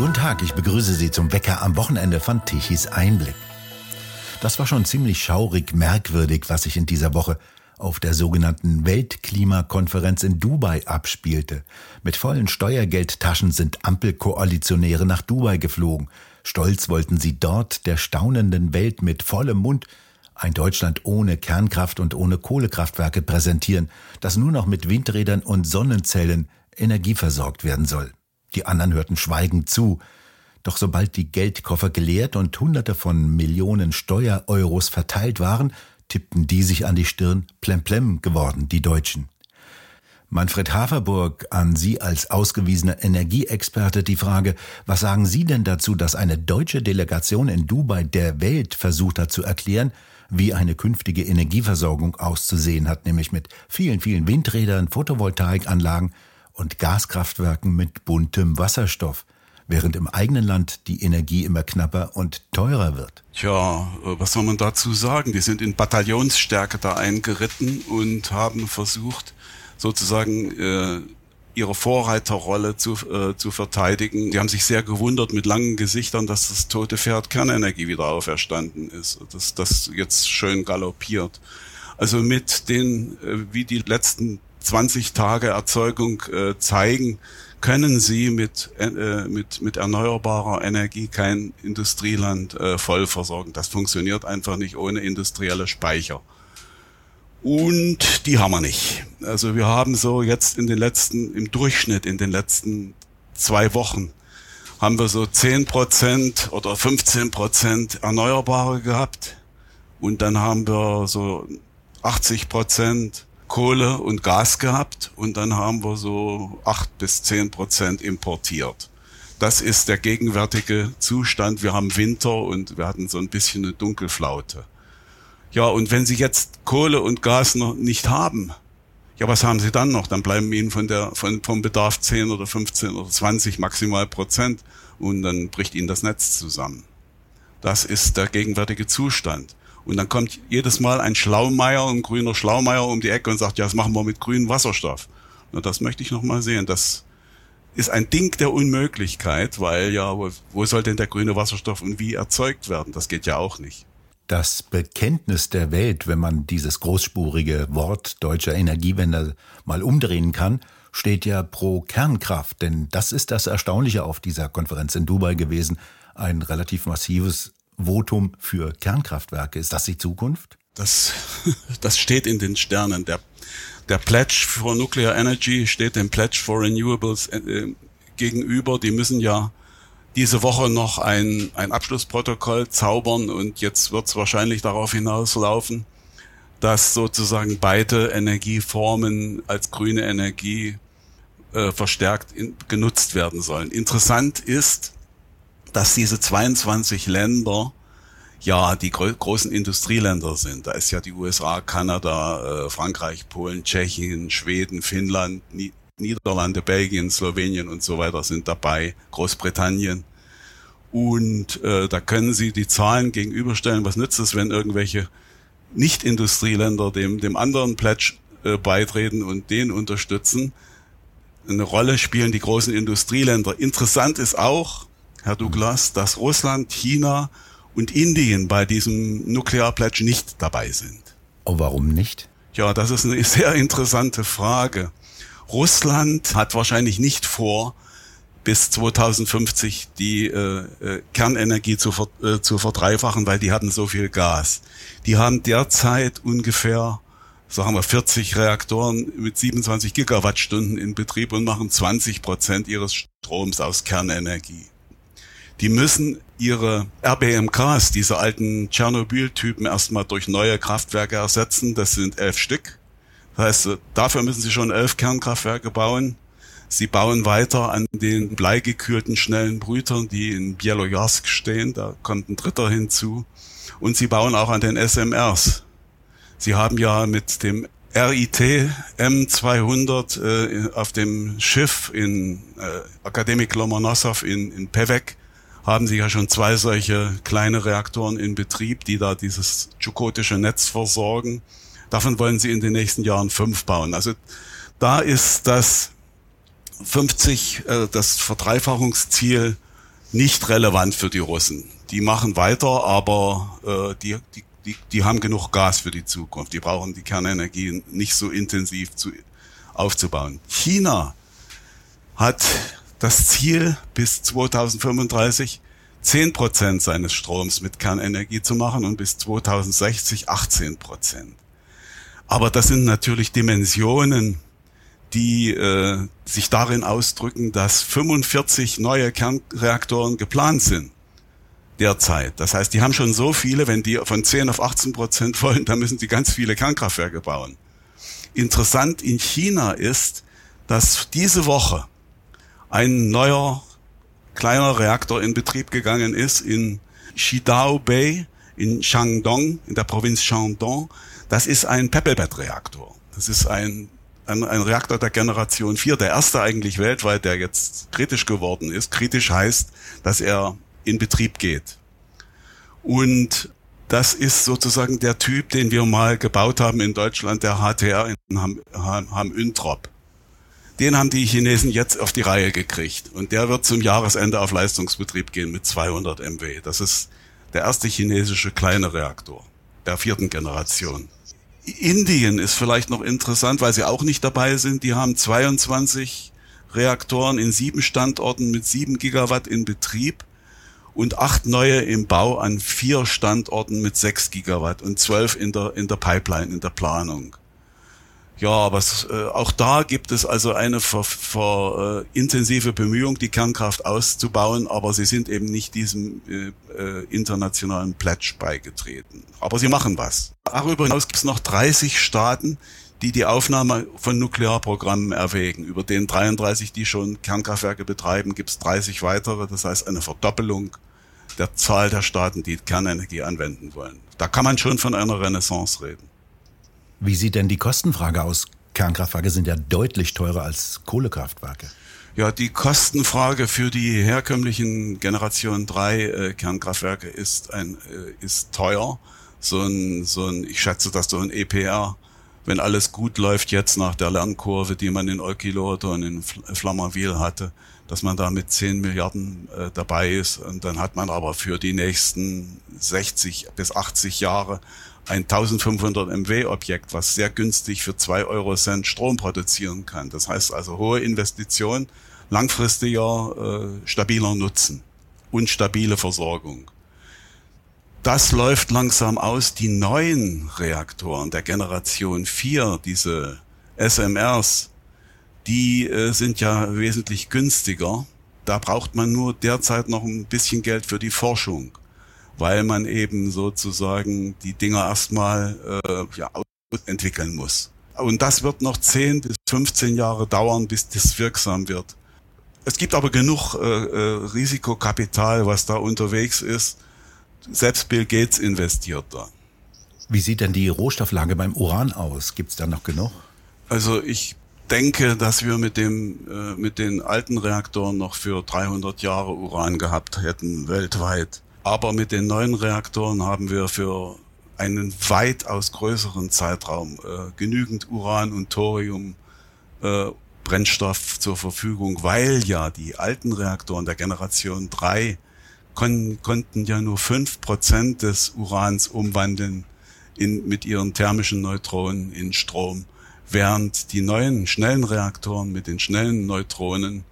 Guten Tag, ich begrüße Sie zum Wecker am Wochenende von Tichys Einblick. Das war schon ziemlich schaurig merkwürdig, was sich in dieser Woche auf der sogenannten Weltklimakonferenz in Dubai abspielte. Mit vollen Steuergeldtaschen sind Ampelkoalitionäre nach Dubai geflogen. Stolz wollten sie dort der staunenden Welt mit vollem Mund ein Deutschland ohne Kernkraft und ohne Kohlekraftwerke präsentieren, das nur noch mit Windrädern und Sonnenzellen energieversorgt werden soll. Die anderen hörten schweigend zu. Doch sobald die Geldkoffer geleert und Hunderte von Millionen Steuereuros verteilt waren, tippten die sich an die Stirn, plemplem geworden, die Deutschen. Manfred Haferburg, an Sie als ausgewiesener Energieexperte die Frage, was sagen Sie denn dazu, dass eine deutsche Delegation in Dubai der Welt versucht hat zu erklären, wie eine künftige Energieversorgung auszusehen hat, nämlich mit vielen, vielen Windrädern, Photovoltaikanlagen und Gaskraftwerken mit buntem Wasserstoff, während im eigenen Land die Energie immer knapper und teurer wird. Tja, was soll man dazu sagen? Die sind in Bataillonsstärke da eingeritten und haben versucht, sozusagen äh, ihre Vorreiterrolle zu, äh, zu verteidigen. Die haben sich sehr gewundert mit langen Gesichtern, dass das tote Pferd Kernenergie wieder auferstanden ist, dass das jetzt schön galoppiert. Also mit den, äh, wie die letzten 20 Tage Erzeugung äh, zeigen, können sie mit, äh, mit, mit erneuerbarer Energie kein Industrieland äh, voll versorgen. Das funktioniert einfach nicht ohne industrielle Speicher. Und die haben wir nicht. Also wir haben so jetzt in den letzten, im Durchschnitt in den letzten zwei Wochen haben wir so zehn Prozent oder 15 Prozent Erneuerbare gehabt. Und dann haben wir so 80 Prozent Kohle und Gas gehabt. Und dann haben wir so acht bis zehn Prozent importiert. Das ist der gegenwärtige Zustand. Wir haben Winter und wir hatten so ein bisschen eine Dunkelflaute. Ja, und wenn Sie jetzt Kohle und Gas noch nicht haben, ja, was haben Sie dann noch? Dann bleiben Ihnen von der, von, vom Bedarf 10 oder 15 oder 20 maximal Prozent und dann bricht Ihnen das Netz zusammen. Das ist der gegenwärtige Zustand. Und dann kommt jedes Mal ein Schlaumeier, ein grüner Schlaumeier um die Ecke und sagt, ja, das machen wir mit grünem Wasserstoff. Und das möchte ich noch mal sehen. Das ist ein Ding der Unmöglichkeit, weil ja, wo, wo soll denn der grüne Wasserstoff und wie erzeugt werden? Das geht ja auch nicht das Bekenntnis der Welt, wenn man dieses großspurige Wort deutscher Energiewende mal umdrehen kann, steht ja pro Kernkraft. Denn das ist das Erstaunliche auf dieser Konferenz in Dubai gewesen. Ein relativ massives Votum für Kernkraftwerke. Ist das die Zukunft? Das, das steht in den Sternen. Der, der Pledge for Nuclear Energy steht dem Pledge for Renewables äh, gegenüber. Die müssen ja diese Woche noch ein, ein Abschlussprotokoll zaubern und jetzt wird es wahrscheinlich darauf hinauslaufen, dass sozusagen beide Energieformen als grüne Energie äh, verstärkt in, genutzt werden sollen. Interessant ist, dass diese 22 Länder ja die gro großen Industrieländer sind. Da ist ja die USA, Kanada, äh, Frankreich, Polen, Tschechien, Schweden, Finnland, Niederlande, Belgien, Slowenien und so weiter sind dabei, Großbritannien. Und äh, da können Sie die Zahlen gegenüberstellen. Was nützt es, wenn irgendwelche Nicht-Industrieländer dem, dem anderen Pledge äh, beitreten und den unterstützen? Eine Rolle spielen die großen Industrieländer. Interessant ist auch, Herr Douglas, dass Russland, China und Indien bei diesem Nuclear Pledge nicht dabei sind. Oh, warum nicht? Ja, das ist eine sehr interessante Frage. Russland hat wahrscheinlich nicht vor, bis 2050 die äh, äh, Kernenergie zu, ver äh, zu verdreifachen, weil die hatten so viel Gas. Die haben derzeit ungefähr, sagen wir, 40 Reaktoren mit 27 Gigawattstunden in Betrieb und machen 20 Prozent ihres Stroms aus Kernenergie. Die müssen ihre RBMKs, diese alten Tschernobyl-Typen, erstmal durch neue Kraftwerke ersetzen. Das sind elf Stück. Das heißt, dafür müssen sie schon elf Kernkraftwerke bauen. Sie bauen weiter an den bleigekühlten schnellen Brütern, die in Bielojarsk stehen. Da kommt ein dritter hinzu. Und sie bauen auch an den SMRs. Sie haben ja mit dem RIT M200 äh, auf dem Schiff in äh, Akademik Lomonosov in, in Pevek haben sie ja schon zwei solche kleine Reaktoren in Betrieb, die da dieses tschukotische Netz versorgen. Davon wollen sie in den nächsten Jahren fünf bauen. Also da ist das 50, äh, das Verdreifachungsziel nicht relevant für die Russen. Die machen weiter, aber äh, die, die, die, die haben genug Gas für die Zukunft. Die brauchen die Kernenergie nicht so intensiv zu, aufzubauen. China hat das Ziel bis 2035 10 Prozent seines Stroms mit Kernenergie zu machen und bis 2060 18 Prozent. Aber das sind natürlich Dimensionen, die äh, sich darin ausdrücken, dass 45 neue Kernreaktoren geplant sind derzeit. Das heißt, die haben schon so viele, wenn die von 10 auf 18 Prozent wollen, dann müssen die ganz viele Kernkraftwerke bauen. Interessant in China ist, dass diese Woche ein neuer kleiner Reaktor in Betrieb gegangen ist in Shidao Bay in Shandong, in der Provinz Shandong. Das ist ein Peppelbett-Reaktor. Das ist ein, ein, ein Reaktor der Generation 4, der erste eigentlich weltweit, der jetzt kritisch geworden ist. Kritisch heißt, dass er in Betrieb geht. Und das ist sozusagen der Typ, den wir mal gebaut haben in Deutschland, der HTR in Ham, Ham, Ham Üntrop. Den haben die Chinesen jetzt auf die Reihe gekriegt. Und der wird zum Jahresende auf Leistungsbetrieb gehen mit 200 MW. Das ist der erste chinesische kleine Reaktor der vierten Generation. Indien ist vielleicht noch interessant, weil sie auch nicht dabei sind. Die haben 22 Reaktoren in sieben Standorten mit sieben Gigawatt in Betrieb und acht neue im Bau an vier Standorten mit sechs Gigawatt und zwölf in der, in der Pipeline, in der Planung. Ja, aber äh, auch da gibt es also eine ver, ver, äh, intensive Bemühung, die Kernkraft auszubauen, aber sie sind eben nicht diesem äh, äh, internationalen Pledge beigetreten. Aber sie machen was. Darüber hinaus gibt es noch 30 Staaten, die die Aufnahme von Nuklearprogrammen erwägen. Über den 33, die schon Kernkraftwerke betreiben, gibt es 30 weitere. Das heißt eine Verdoppelung der Zahl der Staaten, die Kernenergie anwenden wollen. Da kann man schon von einer Renaissance reden. Wie sieht denn die Kostenfrage aus? Kernkraftwerke sind ja deutlich teurer als Kohlekraftwerke. Ja, die Kostenfrage für die herkömmlichen Generation 3 äh, Kernkraftwerke ist ein äh, ist teuer. So ein so ein ich schätze, dass so ein EPR, wenn alles gut läuft jetzt nach der Lernkurve, die man in Olkiluoto und in Flamanville hatte, dass man da mit 10 Milliarden äh, dabei ist und dann hat man aber für die nächsten 60 bis 80 Jahre ein 1500 MW Objekt, was sehr günstig für zwei Euro Cent Strom produzieren kann. Das heißt also hohe Investition, langfristiger, äh, stabiler Nutzen und stabile Versorgung. Das läuft langsam aus. Die neuen Reaktoren der Generation 4, diese SMRs, die äh, sind ja wesentlich günstiger. Da braucht man nur derzeit noch ein bisschen Geld für die Forschung weil man eben sozusagen die Dinger erstmal äh, ja, entwickeln muss. Und das wird noch 10 bis 15 Jahre dauern, bis das wirksam wird. Es gibt aber genug äh, äh, Risikokapital, was da unterwegs ist. Selbst Bill Gates investiert da. Wie sieht denn die Rohstofflage beim Uran aus? Gibt es da noch genug? Also ich denke, dass wir mit dem äh, mit den alten Reaktoren noch für 300 Jahre Uran gehabt hätten weltweit. Aber mit den neuen Reaktoren haben wir für einen weitaus größeren Zeitraum äh, genügend Uran und Thorium äh, Brennstoff zur Verfügung, weil ja die alten Reaktoren der Generation 3 kon konnten ja nur fünf Prozent des Urans umwandeln in, mit ihren thermischen Neutronen in Strom, während die neuen schnellen Reaktoren mit den schnellen Neutronen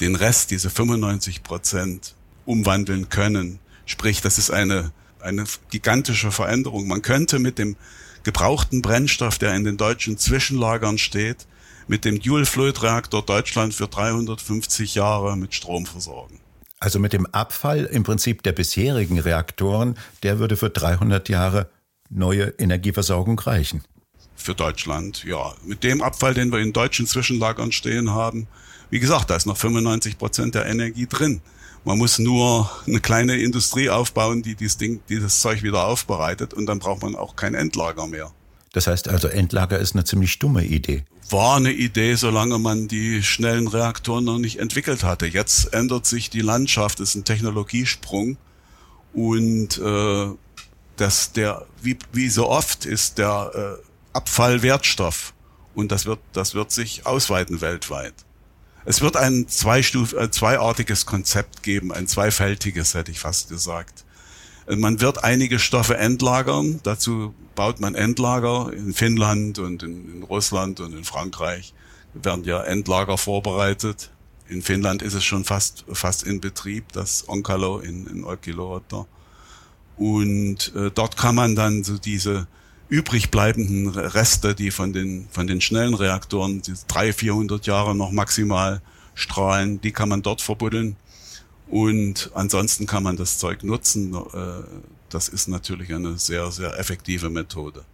den Rest, diese 95 Prozent, umwandeln können. Sprich, das ist eine, eine gigantische Veränderung. Man könnte mit dem gebrauchten Brennstoff, der in den deutschen Zwischenlagern steht, mit dem Dual-Fluid-Reaktor Deutschland für 350 Jahre mit Strom versorgen. Also mit dem Abfall im Prinzip der bisherigen Reaktoren, der würde für 300 Jahre neue Energieversorgung reichen. Für Deutschland, ja. Mit dem Abfall, den wir in deutschen Zwischenlagern stehen haben, wie gesagt, da ist noch 95 Prozent der Energie drin. Man muss nur eine kleine Industrie aufbauen, die dieses Ding, dieses Zeug wieder aufbereitet und dann braucht man auch kein Endlager mehr. Das heißt also, Endlager ist eine ziemlich dumme Idee. War eine Idee, solange man die schnellen Reaktoren noch nicht entwickelt hatte. Jetzt ändert sich die Landschaft, ist ein Technologiesprung und äh, das der wie, wie so oft ist der äh, Abfall Wertstoff und das wird das wird sich ausweiten weltweit. Es wird ein Zweistuf, äh, zweiartiges Konzept geben, ein zweifältiges, hätte ich fast gesagt. Äh, man wird einige Stoffe entlagern. Dazu baut man Endlager in Finnland und in, in Russland und in Frankreich. Werden ja Endlager vorbereitet. In Finnland ist es schon fast, fast in Betrieb, das Onkalo in, in Olkiluoto. Und äh, dort kann man dann so diese übrig bleibenden Reste, die von den, von den schnellen Reaktoren, die drei, vierhundert Jahre noch maximal strahlen, die kann man dort verbuddeln. Und ansonsten kann man das Zeug nutzen. Äh, das ist natürlich eine sehr, sehr effektive Methode.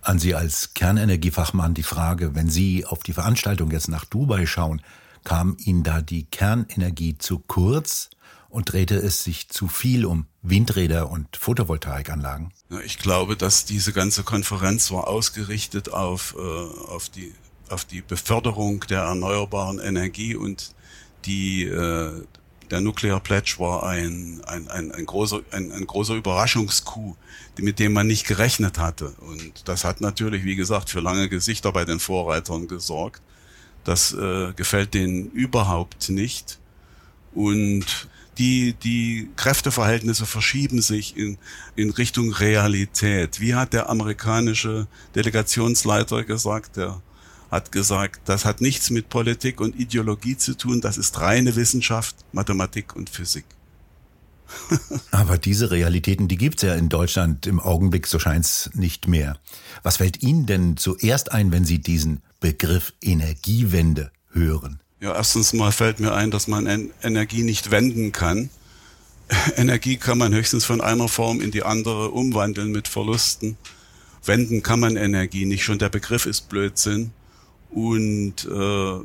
An Sie als Kernenergiefachmann die Frage, wenn Sie auf die Veranstaltung jetzt nach Dubai schauen, kam Ihnen da die Kernenergie zu kurz und drehte es sich zu viel um Windräder und Photovoltaikanlagen? Ich glaube, dass diese ganze Konferenz war ausgerichtet auf, äh, auf, die, auf die Beförderung der erneuerbaren Energie und die, äh, der Nuclear Pledge war ein, ein, ein, ein, großer, ein, ein großer Überraschungskuh, mit dem man nicht gerechnet hatte. Und das hat natürlich, wie gesagt, für lange Gesichter bei den Vorreitern gesorgt. Das äh, gefällt denen überhaupt nicht. Und die, die Kräfteverhältnisse verschieben sich in, in Richtung Realität. Wie hat der amerikanische Delegationsleiter gesagt, der hat gesagt, das hat nichts mit Politik und Ideologie zu tun, das ist reine Wissenschaft, Mathematik und Physik. Aber diese Realitäten, die gibt's ja in Deutschland im Augenblick, so scheint's nicht mehr. Was fällt Ihnen denn zuerst ein, wenn Sie diesen Begriff Energiewende hören? Ja, erstens mal fällt mir ein, dass man Energie nicht wenden kann. Energie kann man höchstens von einer Form in die andere umwandeln mit Verlusten. Wenden kann man Energie nicht, schon der Begriff ist Blödsinn. Und äh,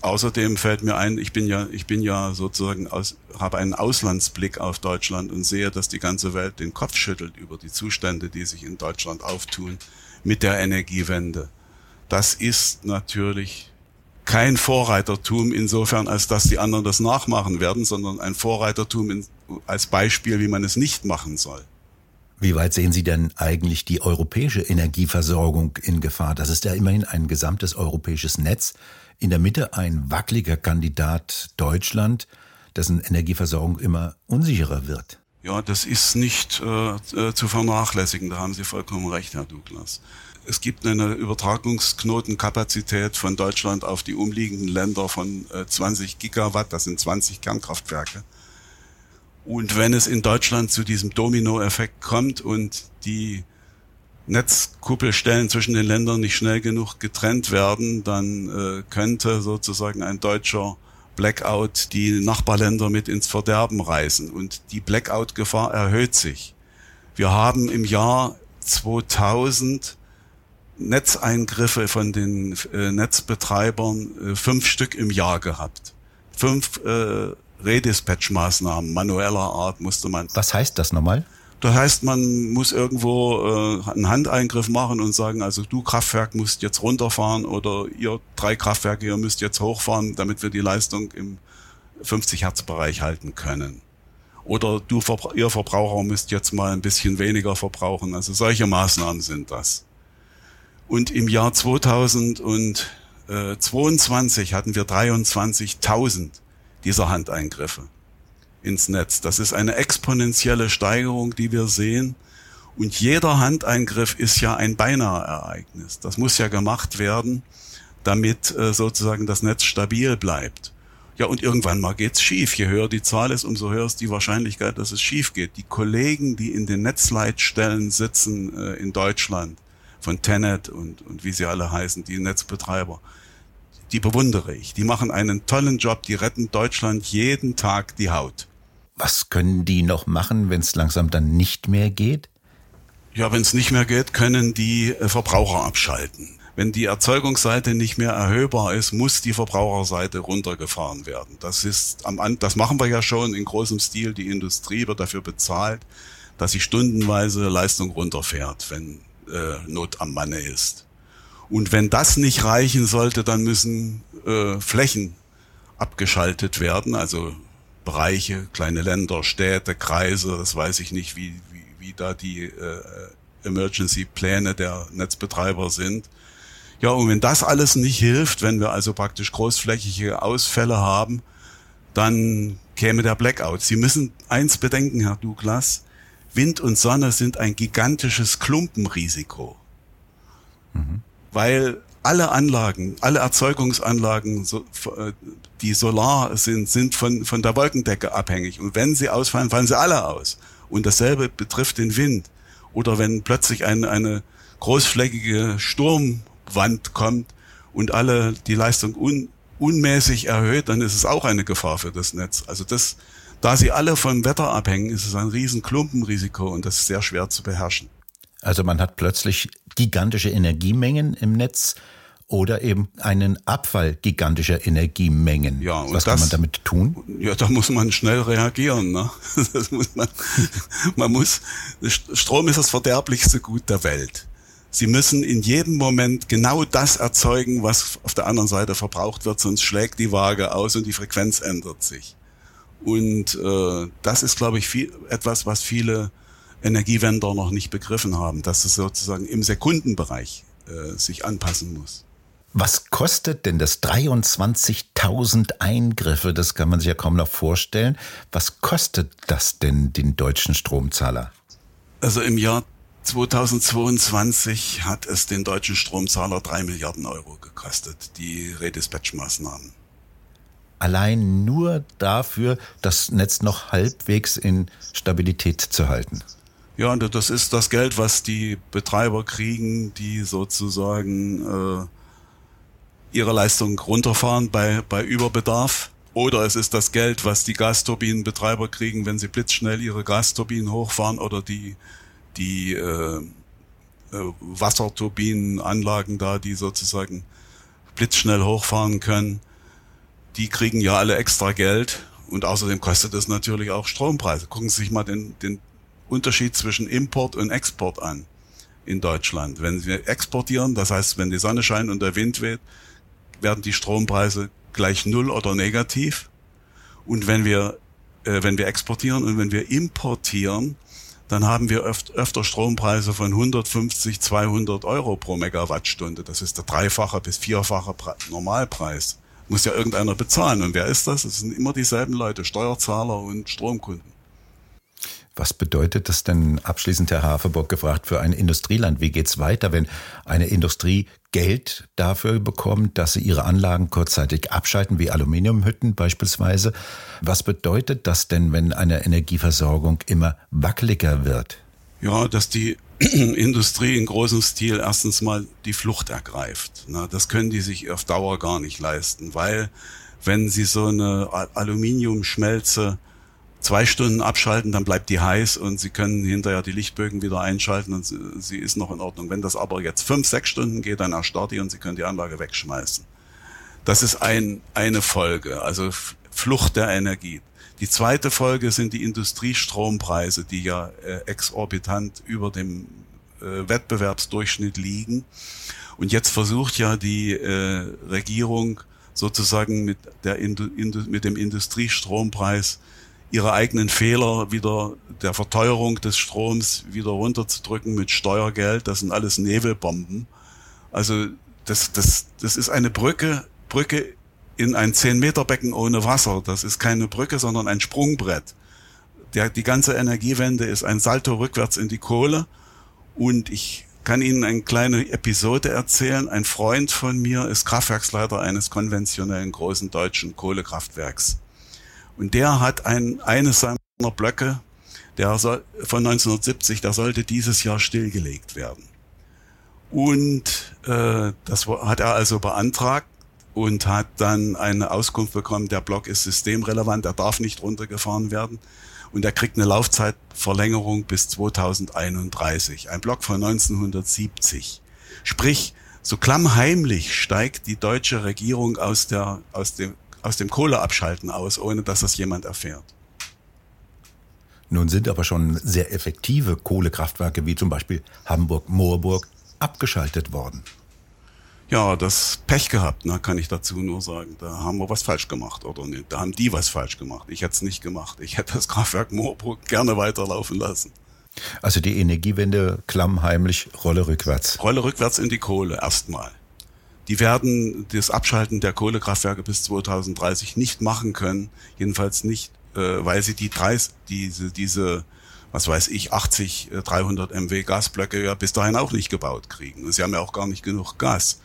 außerdem fällt mir ein, ich bin ja, ich bin ja sozusagen aus, habe einen Auslandsblick auf Deutschland und sehe, dass die ganze Welt den Kopf schüttelt über die Zustände, die sich in Deutschland auftun mit der Energiewende. Das ist natürlich kein Vorreitertum insofern, als dass die anderen das nachmachen werden, sondern ein Vorreitertum in, als Beispiel, wie man es nicht machen soll. Wie weit sehen Sie denn eigentlich die europäische Energieversorgung in Gefahr? Das ist ja immerhin ein gesamtes europäisches Netz. In der Mitte ein wackeliger Kandidat Deutschland, dessen Energieversorgung immer unsicherer wird. Ja, das ist nicht äh, äh zu vernachlässigen. Da haben Sie vollkommen recht, Herr Douglas. Es gibt eine Übertragungsknotenkapazität von Deutschland auf die umliegenden Länder von 20 äh, Gigawatt, das sind 20 Kernkraftwerke. Und wenn es in Deutschland zu diesem Dominoeffekt kommt und die Netzkuppelstellen zwischen den Ländern nicht schnell genug getrennt werden, dann äh, könnte sozusagen ein deutscher Blackout die Nachbarländer mit ins Verderben reißen. Und die Blackout-Gefahr erhöht sich. Wir haben im Jahr 2000 Netzeingriffe von den äh, Netzbetreibern äh, fünf Stück im Jahr gehabt. Fünf äh, Redispatch-Maßnahmen manueller Art musste man. Was heißt das nochmal? Das heißt, man muss irgendwo äh, einen Handeingriff machen und sagen, also du Kraftwerk musst jetzt runterfahren oder ihr drei Kraftwerke, ihr müsst jetzt hochfahren, damit wir die Leistung im 50 Hertz Bereich halten können. Oder du, ihr Verbraucher müsst jetzt mal ein bisschen weniger verbrauchen. Also solche Maßnahmen sind das. Und im Jahr 2022 hatten wir 23.000 dieser Handeingriffe ins Netz. Das ist eine exponentielle Steigerung, die wir sehen. Und jeder Handeingriff ist ja ein Beinahe-Ereignis. Das muss ja gemacht werden, damit äh, sozusagen das Netz stabil bleibt. Ja, und irgendwann mal geht's schief. Je höher die Zahl ist, umso höher ist die Wahrscheinlichkeit, dass es schief geht. Die Kollegen, die in den Netzleitstellen sitzen äh, in Deutschland, von Tenet und, und wie sie alle heißen, die Netzbetreiber, die bewundere ich. Die machen einen tollen Job, die retten Deutschland jeden Tag die Haut. Was können die noch machen, wenn es langsam dann nicht mehr geht? Ja, wenn es nicht mehr geht, können die äh, Verbraucher abschalten. Wenn die Erzeugungsseite nicht mehr erhöhbar ist, muss die Verbraucherseite runtergefahren werden. Das ist am das machen wir ja schon in großem Stil. Die Industrie wird dafür bezahlt, dass sie stundenweise Leistung runterfährt, wenn äh, Not am Manne ist. Und wenn das nicht reichen sollte, dann müssen äh, Flächen abgeschaltet werden, also Bereiche, kleine Länder, Städte, Kreise, das weiß ich nicht, wie, wie, wie da die äh, Emergency-Pläne der Netzbetreiber sind. Ja, und wenn das alles nicht hilft, wenn wir also praktisch großflächige Ausfälle haben, dann käme der Blackout. Sie müssen eins bedenken, Herr Douglas, Wind und Sonne sind ein gigantisches Klumpenrisiko. Mhm. Weil alle Anlagen, alle Erzeugungsanlagen, äh, die solar sind, sind von, von der Wolkendecke abhängig. Und wenn sie ausfallen, fallen sie alle aus. Und dasselbe betrifft den Wind. Oder wenn plötzlich eine, eine großflächige Sturmwand kommt und alle die Leistung un, unmäßig erhöht, dann ist es auch eine Gefahr für das Netz. Also das, da sie alle vom Wetter abhängen, ist es ein riesen Klumpenrisiko und das ist sehr schwer zu beherrschen. Also man hat plötzlich gigantische Energiemengen im Netz oder eben einen Abfall gigantischer Energiemengen. Ja, und Was das, kann man damit tun? Ja, da muss man schnell reagieren. Ne? Das muss man, man muss, Strom ist das verderblichste Gut der Welt. Sie müssen in jedem Moment genau das erzeugen, was auf der anderen Seite verbraucht wird, sonst schlägt die Waage aus und die Frequenz ändert sich. Und äh, das ist, glaube ich, viel, etwas, was viele Energiewender noch nicht begriffen haben, dass es sozusagen im Sekundenbereich äh, sich anpassen muss. Was kostet denn das 23.000 Eingriffe? Das kann man sich ja kaum noch vorstellen. Was kostet das denn den deutschen Stromzahler? Also im Jahr 2022 hat es den deutschen Stromzahler drei Milliarden Euro gekostet, die Redispatch-Maßnahmen. Allein nur dafür, das Netz noch halbwegs in Stabilität zu halten. Ja, und das ist das Geld, was die Betreiber kriegen, die sozusagen äh, ihre Leistung runterfahren bei, bei Überbedarf. Oder es ist das Geld, was die Gasturbinenbetreiber kriegen, wenn sie blitzschnell ihre Gasturbinen hochfahren oder die, die äh, äh, Wasserturbinenanlagen da, die sozusagen blitzschnell hochfahren können. Die kriegen ja alle extra Geld und außerdem kostet es natürlich auch Strompreise. Gucken Sie sich mal den, den Unterschied zwischen Import und Export an in Deutschland. Wenn wir exportieren, das heißt, wenn die Sonne scheint und der Wind weht, werden die Strompreise gleich null oder negativ. Und wenn wir, äh, wenn wir exportieren und wenn wir importieren, dann haben wir öft, öfter Strompreise von 150, 200 Euro pro Megawattstunde. Das ist der dreifache bis vierfache Normalpreis. Muss ja irgendeiner bezahlen. Und wer ist das? Das sind immer dieselben Leute, Steuerzahler und Stromkunden. Was bedeutet das denn abschließend, Herr Haferburg, gefragt, für ein Industrieland? Wie geht's weiter, wenn eine Industrie Geld dafür bekommt, dass sie ihre Anlagen kurzzeitig abschalten, wie Aluminiumhütten beispielsweise? Was bedeutet das denn, wenn eine Energieversorgung immer wackeliger wird? Ja, dass die Industrie in großem Stil erstens mal die Flucht ergreift. Das können die sich auf Dauer gar nicht leisten, weil wenn sie so eine Aluminiumschmelze zwei Stunden abschalten, dann bleibt die heiß und Sie können hinterher die Lichtbögen wieder einschalten und sie ist noch in Ordnung. Wenn das aber jetzt fünf, sechs Stunden geht, dann erstarrt die und Sie können die Anlage wegschmeißen. Das ist ein, eine Folge, also Flucht der Energie. Die zweite Folge sind die Industriestrompreise, die ja äh, exorbitant über dem äh, Wettbewerbsdurchschnitt liegen. Und jetzt versucht ja die äh, Regierung sozusagen mit, der Indu mit dem Industriestrompreis ihre eigenen Fehler wieder der Verteuerung des Stroms wieder runterzudrücken mit Steuergeld. Das sind alles Nebelbomben. Also das, das, das ist eine Brücke, Brücke in ein 10 Meter Becken ohne Wasser. Das ist keine Brücke, sondern ein Sprungbrett. Der, die ganze Energiewende ist ein Salto rückwärts in die Kohle. Und ich kann Ihnen eine kleine Episode erzählen. Ein Freund von mir ist Kraftwerksleiter eines konventionellen großen deutschen Kohlekraftwerks. Und der hat ein, eines seiner Blöcke, der soll, von 1970, der sollte dieses Jahr stillgelegt werden. Und äh, das hat er also beantragt und hat dann eine Auskunft bekommen, der Block ist systemrelevant, er darf nicht runtergefahren werden. Und er kriegt eine Laufzeitverlängerung bis 2031. Ein Block von 1970. Sprich, so klammheimlich steigt die deutsche Regierung aus der, aus dem, aus dem Kohleabschalten aus, ohne dass das jemand erfährt. Nun sind aber schon sehr effektive Kohlekraftwerke wie zum Beispiel Hamburg-Moorburg abgeschaltet worden. Ja, das Pech gehabt, ne, kann ich dazu nur sagen. Da haben wir was falsch gemacht oder ne, da haben die was falsch gemacht. Ich hätte es nicht gemacht. Ich hätte das Kraftwerk Moorburg gerne weiterlaufen lassen. Also die Energiewende klammheimlich Rolle rückwärts. Rolle rückwärts in die Kohle erstmal. die werden das Abschalten der Kohlekraftwerke bis 2030 nicht machen können, jedenfalls nicht, äh, weil sie die 30, diese, diese, was weiß ich, 80, 300 MW Gasblöcke ja bis dahin auch nicht gebaut kriegen. Und sie haben ja auch gar nicht genug Gas.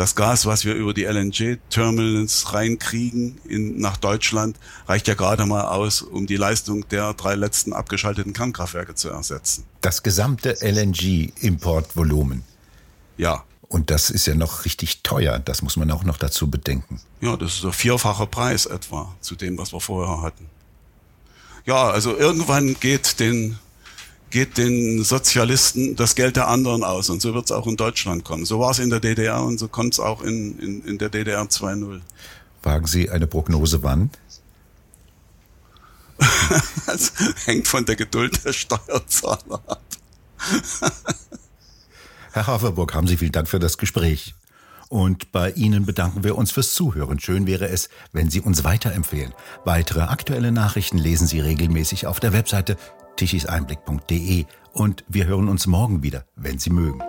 Das Gas, was wir über die LNG-Terminals reinkriegen in, nach Deutschland, reicht ja gerade mal aus, um die Leistung der drei letzten abgeschalteten Kernkraftwerke zu ersetzen. Das gesamte LNG-Importvolumen. Ja. Und das ist ja noch richtig teuer. Das muss man auch noch dazu bedenken. Ja, das ist der vierfache Preis etwa zu dem, was wir vorher hatten. Ja, also irgendwann geht den, geht den Sozialisten das Geld der anderen aus. Und so wird es auch in Deutschland kommen. So war es in der DDR und so kommt es auch in, in, in der DDR 2.0. Wagen Sie eine Prognose wann? das hängt von der Geduld der Steuerzahler ab. Herr Haferburg, haben Sie vielen Dank für das Gespräch. Und bei Ihnen bedanken wir uns fürs Zuhören. Schön wäre es, wenn Sie uns weiterempfehlen. Weitere aktuelle Nachrichten lesen Sie regelmäßig auf der Webseite tichiseinblick.de und wir hören uns morgen wieder, wenn Sie mögen.